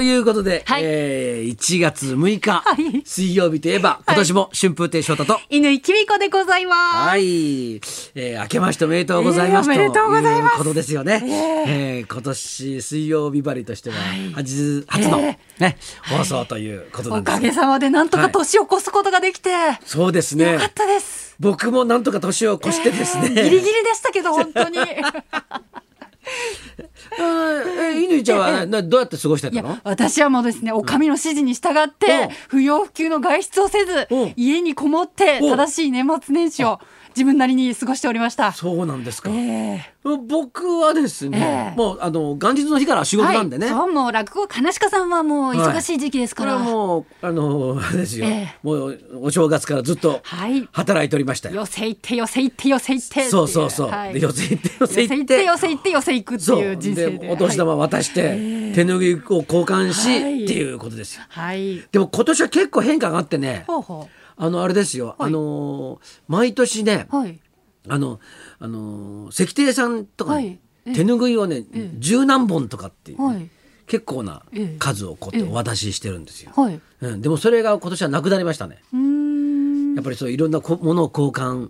ということで、はい。えー、1月6日、はい。水曜日といえば、今年も春風亭昇太と、犬井きみこでございます。はい、えー、明けましておめでとうございます、えーおめでとうございます。ということですよね。えー。今年水曜日張りとしては、初初の、えね、放送ということなんですおかげさまでなんとか年を越すことができて、そうですね。よかったです。僕もなんとか年を越してですね、ギリギリでしたけど、本当に。あ ーえー乾ちゃんはなどうやって過ごしていたの？や、私はもうですね、お上の指示に従って、不要不急の外出をせずうん、家にこもって、うん。正しい年末年始を自分なりに過ごしておりました。そうなんですか、え僕はですね、ええ。もうあの元日の日から仕事なんでね、はい、そう、もう落語、金鹿さんはもう忙しい時期ですから。はもうあのですよ、ええ。もうお正月からずっとはい。働いておりましたよ。寄せ行って寄せ行って寄せ行ってそうそうそう。はい。で寄せ行って寄寄せせ行っ。てて寄せ行って寄せ行くっていう人生ででお年玉渡して、手拭いを交換し、はい。っていうことですよ。はい、はい、でも今年は結構変化があってね、ほうほあのあれですよ、はい。あのー毎年ね、うはい。あのあのー石庭さんとかね、はい。え手拭いをね、十何本とかっていうね、はい。結構なええ。数をこうやってお渡ししてるんですよ。はい。うん、でもそれが今年はなくなりましたね。やっぱりそういろんなこものを交換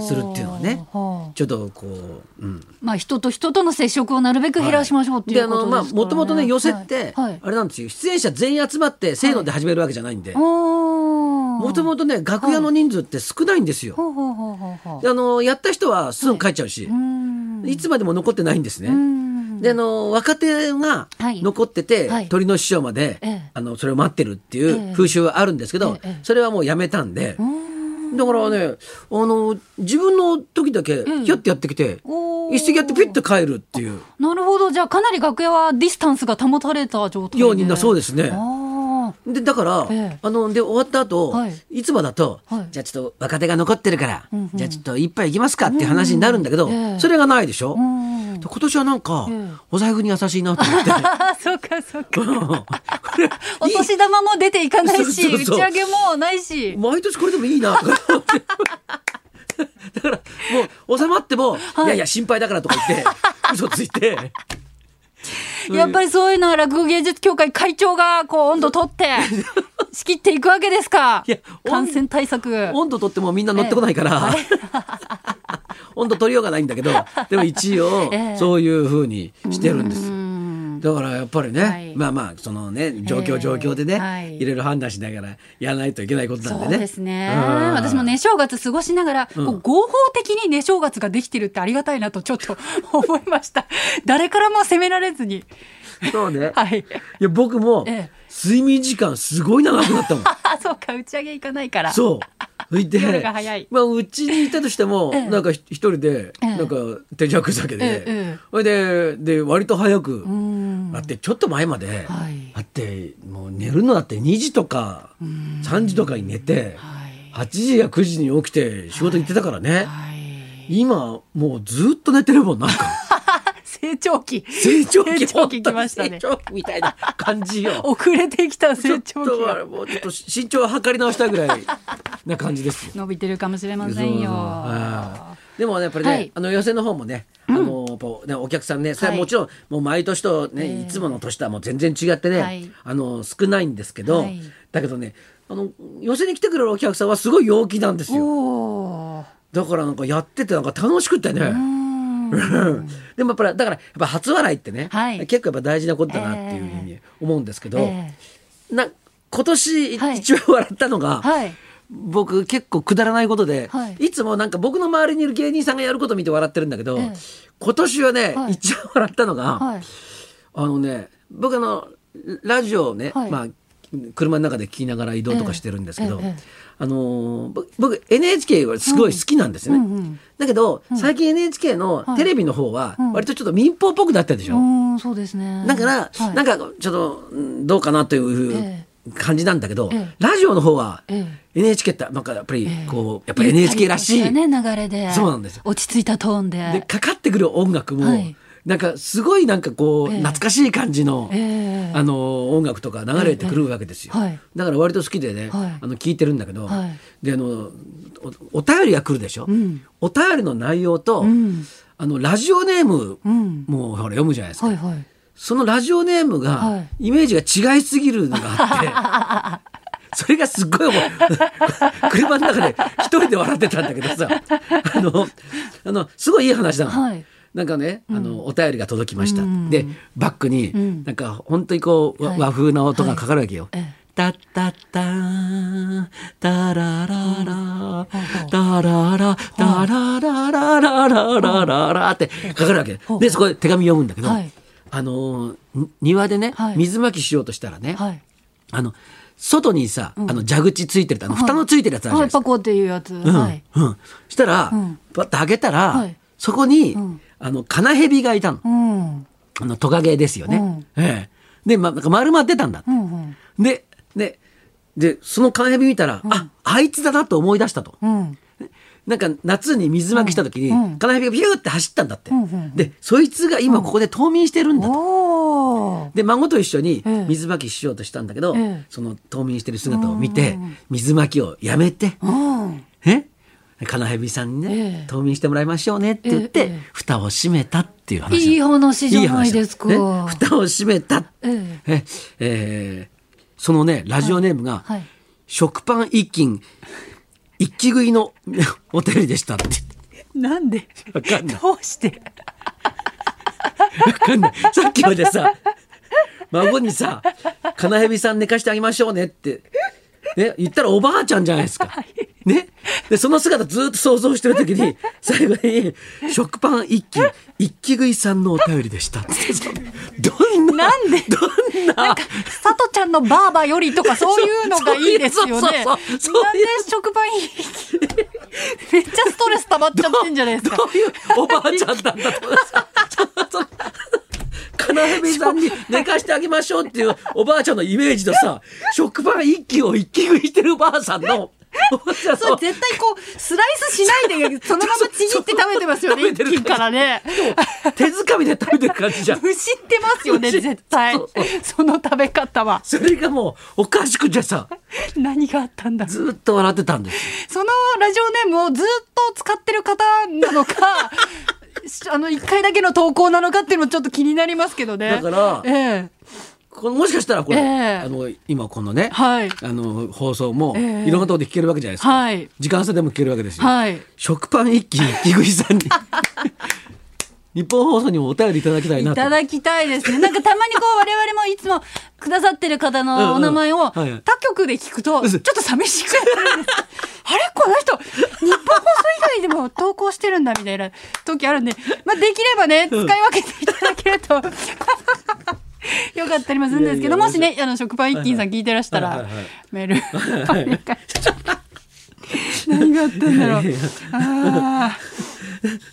するっていうのはねはあ。ちょっとこう、うん、まあ人と人との接触をなるべく減らしましょうっていうことですもともとね寄せって、はい。はい。あれなんですよ。出演者全員集まってせーので始めるわけじゃないんで。ももともとね楽屋の人数って少ないんですよ。あのやった人はすぐ帰っちゃうし、うーん。いつまでも残ってないんですね。ん。であの若手がはい。残ってて、はい。鳥の師匠まで、ええ。あのそれを待ってるっていえうえ風習はあるんですけど、ええそれはもうやめたんで、だからねあの自分の時だけん。ひょってやってきて、おー。一席やってピッと帰るっていう。なるほど。じゃあかなり楽屋はディスタンスが保たれた状態で。ようになそうですね。あでだから、ええ。あので終わった後、はい。い、つもだと、はい。じゃあちょっと若手が残ってるから、うんうん。じゃあちょっと一杯行きますかっていう話になるんだけど、うんええそれがないでしょ、あうん。で今年はなんか、ええ。お財布に優しいなと思って。あ そうかそうか。お年玉も出ていかないし打ち上げもないし。毎年これでもいいなとか思って。だからもう収まっても、い、やいや心配だからとか言って嘘ついてやっぱりそういうのは落語芸術協会会長がこう温度取って 仕切っていくわけですか。いや感染対策。温度取ってもみんな乗ってこないから、温度取りようがないんだけどでも一応 ええ。そういうふうにしてるんですだからやっぱりね、はい。まあまあそのね状況ええ状況でね、はい。いろいろ判断しながらやらないといけないことなんでね。そうですね。うん。私もね正月過ごしながら、こう合法的にね正月ができてるってありがたいなとちょっと思いました。誰からも責められずに。そうね。はい。いや僕もええ。睡眠時間すごい長くなったもん。あ そうか打ち上げ行かないから。そう。そ早い。まあうちにいたとしても、ええ。なんか一人で、ええ。なんか手酌酒で、それでで割と早く。うん。だってちょっと前まで、はい。だってもう寝るのだって2時とか3時とかに寝て、はい。8時や9時に起きて仕事行ってたからね、はい。今もうずっと寝てるもんなんか成長期。成長期。成長期来ましたね。成長期みたいな感じよ。遅れてきた成長期。もうちょっと身長を測り直したいぐらいな感じですよ。伸びてるかもしれませんよ。はいでもねやっぱりね、はい。あの寄せの方もね、あのやっぱねお客さんねそれはもちろん、もう毎年とね、ええ。いつもの年とはもう全然違ってね、はい。あの少ないんですけど、はい。だけどねあの寄せに来てくれるお客さんはすごい陽気なんですよ。だからなんかやっててなんか楽しくてね、うーんでもやっぱりだからやっぱ初笑いってね、はい。結構やっぱ大事なことだなっていうふうに思うんですけど、えな今年はい。一番笑ったのが、えはい。僕結構くだらないことで、はい。い、つもなんか僕の周りにいる芸人さんがやること見て笑ってるんだけど、ええ。今年はね、はい。一番笑ったのが、はい。あのね僕あのラジオをね、はい。まあ車の中で聞きながら移動とかしてるんですけど、ええええ。あの僕 NHK はすごい好きなんですね、うんうんだけど、最近 NHK のテレビの方はうん。割とちょっと民放っぽくなってるでしょ、うーんそうですね。だから、はい。なんかちょっとうんどうかなというえ感じなんだけど、ええ。ラジオの方はえ NHK ってなんかやっぱりええ。こうやっぱり NHK らしい、ね流れで。そうなんですよ。落ち着いたトーンで。でかかってくる音楽も、はいなんかすごいなんかこう、ええ。懐かしい感じの、ええ。あの音楽とか流れてくるわけですよ、だから割と好きでね、はい。あの聞いてるんだけど、はい。であのおお便りが来るでしょ、ん。お便りの内容と、ん。あのラジオネームうん。もほら読むじゃないですか、そのラジオネームはがイメージが違いすぎるのがあって。それがすっごい思う。車の中で一人で笑ってたんだけどさあのあのすごいいい話なの。はいなんかね、あのお便りが届きました、うん。でバックに、ん。なんか本当にこう、和風な音がかかるわけよ。ええタッタッターンタラララタララタララララララララってかかるわけでそこで手紙読むんだけど、はいあの庭でね、はい水まきしようとしたらね、はいあの外にさ、あの蛇口ついてるあの蓋のついてるやつあるじゃないですか。はいパコっていうやつ、うんはいうん、したら、んパッと開けたら、はいそこに、んあのカナヘビがいたの。うん。あのトカゲですよね。うん。ええ。で、ま、なんか丸まってたんだって。うんうん。で、で、で、そのカナヘビ見たら、あ、あいつだなと思い出したと。うん。なんか夏に水まきした時に、うん。うんカナヘビがビューって走ったんだって。うんうんで、そいつが今ここで冬眠してるんだと。おー。で孫と一緒にええ。水まきしようとしたんだけど、ええ。その冬眠してる姿を見て、うん。水まきをやめて、うん。え？カナヘビさんにね、ええ。冬眠してもらいましょうねって言って、ええ蓋を閉めたっていう話。いい話じゃないですか。ね蓋を閉めた、ええ。ええーそのねラジオネームが、はい食パン一斤一気食いの お便りでしたって。なんで？わかんない。どうして？わかんない。さっきまでさ孫にさ「カナヘビさん寝かしてあげましょうね」って、ね、言ったらおばあちゃんじゃないですか。ね、でその姿ずっと想像してる時に 最後に「食パン一斤一気食いさんのお便りでした」ってさどんななんで？どんな？なんか、さとちゃんのバーバよりとかそういうのがいいですよね。そうそうそうなんで食パンいい めっちゃストレス溜まっちゃってんじゃないですか。どういうおばあちゃんなんだと思ってさんに寝かしてあげましょうっていうおばあちゃんのイメージとさ食パン一斤を一気食いしてるおばあさんのそれ絶対こう、スライスしないで、そのままちぎって食べてますよね、一斤からね。手づかみで食べてる感じじゃん むしってますよね、絶対その食べ方は。それがもうおかしくてさ 何があったんだ。ずっと笑ってたんですよそのラジオネームをずっと使ってる方なのか、あの、一回だけの投稿なのかっていうのもちょっと気になりますけどね。だからええこれもしかしたらこれ、ええ。あの今このね、はい。あの放送もええ。いろんなところで聞けるわけじゃないですか、はい。時間差でも聞けるわけですよ、はい。食パン一気食いさんに。日本放送にもお便りいただきたいないとただきたいですね。なんかたまにこう我々もいつもくださってる方のお名前を他局で聞くとちょっと寂しくなる。あれ？この人日本放送以外でも投稿してるんだみたいな時あるんで、まあできればね使い分けていただけると。よかったりもするんですけどいやいやもしねあの食パン一斤さん聞いてらしたらはいはいはい。メール 何があったんだろう。あ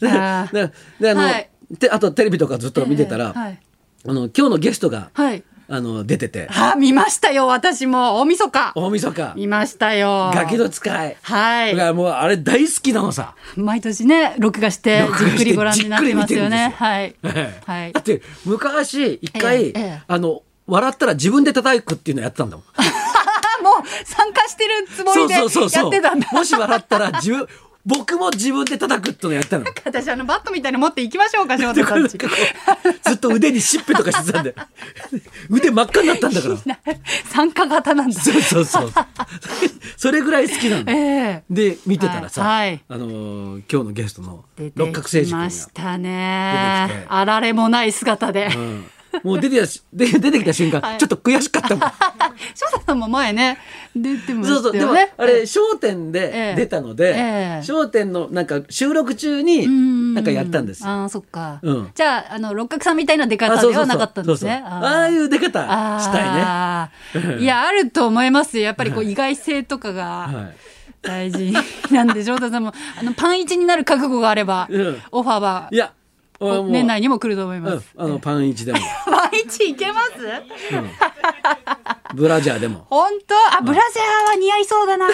ー。あーでであの、はい。であとテレビとかずっと見てたら、あの今日のゲストが、はいあの出ててあ、見ましたよ、私も。大晦日。大晦日見ましたよ。ガキの使いはい。がもうあれ大好きなのさ。毎年ね、録画して、じっくりご覧になってますよね。はい。ええはいだ。って昔一回、あの笑ったら自分で叩くっていうのやってたんだもん。あ、もう参加してるつもりでやってたんだ。もし笑ったら自分僕も自分で叩くってのやってたの。私、あの、バットみたいに持っていきましょうか、翔太さんち。ずっと腕にしっぺとかしてたんで 腕真っ赤になったんだから。参加型なんだ。そうそうそう。それぐらい好きなの。ええで見てたらさ、はいはいあのー今日のゲストの出六角誠てきま治君がしたね。あられもない姿で。うんもう出てきたしで出てきた瞬間、はいちょっと悔しかったもん。翔太さんも前ね、出てまそうそうでもしたよね。あれ『笑点』えでえ出たのでえ『え笑点』のなんか収録中にうんなんかやったんですよ。ああ、そっか。うんじゃあ、あの、六角さんみたいな出方ではなかったんですね。ああいう出方したいね。いや、あると思いますよ。やっぱりこう、意外性とか。がはい大事なんで、翔太さんも、あの、パン一になる覚悟があればうん、オファーはいや年内にも来ると思いうんます。あのパンイチでも パン一いけます？ブラジャーでも本当？あ、ブラジャーは似合いそうだな。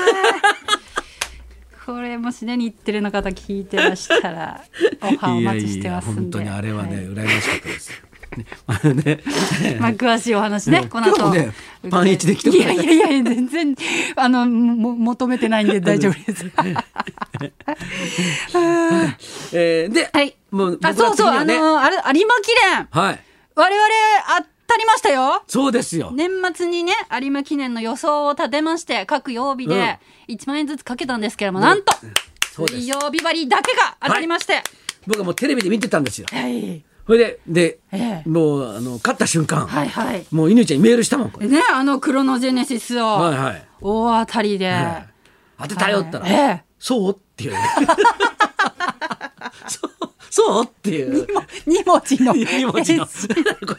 これもしね、日テレの方聞いてらしたら、オファーお 待ちしてますんで。本当にあれはね、い羨ましかったです。ねあのね まあ、詳しいお話ね、うんこの後。ねパンイチで来てもいやいやいや、全然、あの、も、求めてないんで大丈夫です。えーで、はいもうあ、そうそう、あの、あれ、有馬記念。はい。我々当たりましたよそうですよ。年末にね有馬記念の予想を立てまして各曜日で1万円ずつかけたんですけれども、なんと水曜日割りだけが当たりまして、僕はもうテレビで見てたんですよ。はい、それで、で、ええもう、あの、勝った瞬間、はいはいもう犬ちゃんにメールしたもん。ねあのクロノジェネシスをはいはい。大当たりで、はい当てたよったら、はいええそうっていうね。そうそうっていう。2文字の二文字の。こ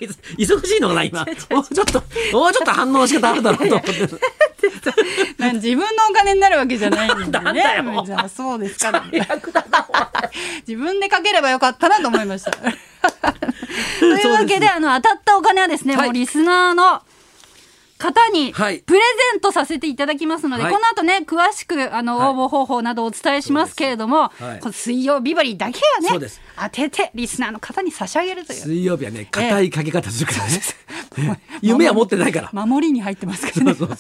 いつ、忙しいのかな、今。もうちょっと、もうちょっと反応の仕方あるだろうと思って。自分のお金になるわけじゃないんでね。じゃあそうですか、自分でかければよかったなと思いました。というわけで、あの、当たったお金はですね、はい。もうリスナーの方にプはい。レゼントさせていただきますので、はい。この後ね、詳しくあのはい。応募方法などお伝えしますけれども、はい。この水曜日バリだけはね当ててリスナーの方に差し上げるという。水曜日はね、硬いかけ方するからね。ね。夢は持ってないから。守りに入ってますからね。そうそ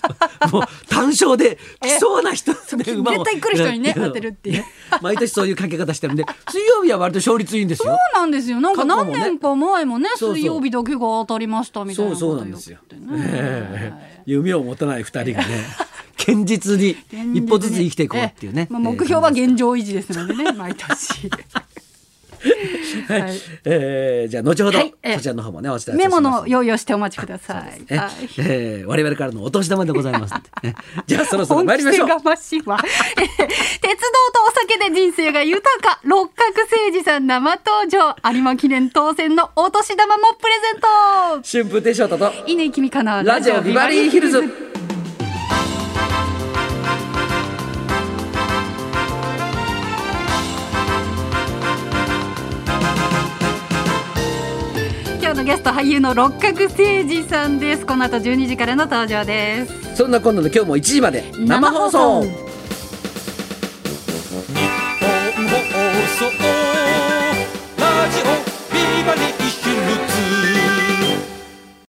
うもう単勝で 来そうな人、ね馬を絶対来る人にね当てるっていう。毎年そういうかけ方してるんで、水曜日は割と勝率いいんですよ。そうなんですよ。なんか何年か前もね、そうそう水曜日だけが当たりましたみたいなそうことそうなんですよ。ねええ夢を持たない二人がね、堅実に一歩ずつ生きていこうっていうねえ。えまあ、目標は現状維持ですのでね、毎年。はい。はい。えーじゃあ後ほど、はい。ええそちらの方もねお伝えいたします。メモの用意をしてお待ちください。えはい。えー我々からのお年玉でございます じゃあそろそろ参りましょう。鉄道とお酒で人生が豊か。六角誠治さん生登場。有馬記念当選のお年玉もプレゼント。春風亭昇太と。稲木美香のラジオビバリーヒルズゲスト俳優の六角誠二さんです。この後12時からの登場です。そんな今度の今日も1時まで生放送。日本放送。ラジオビバリ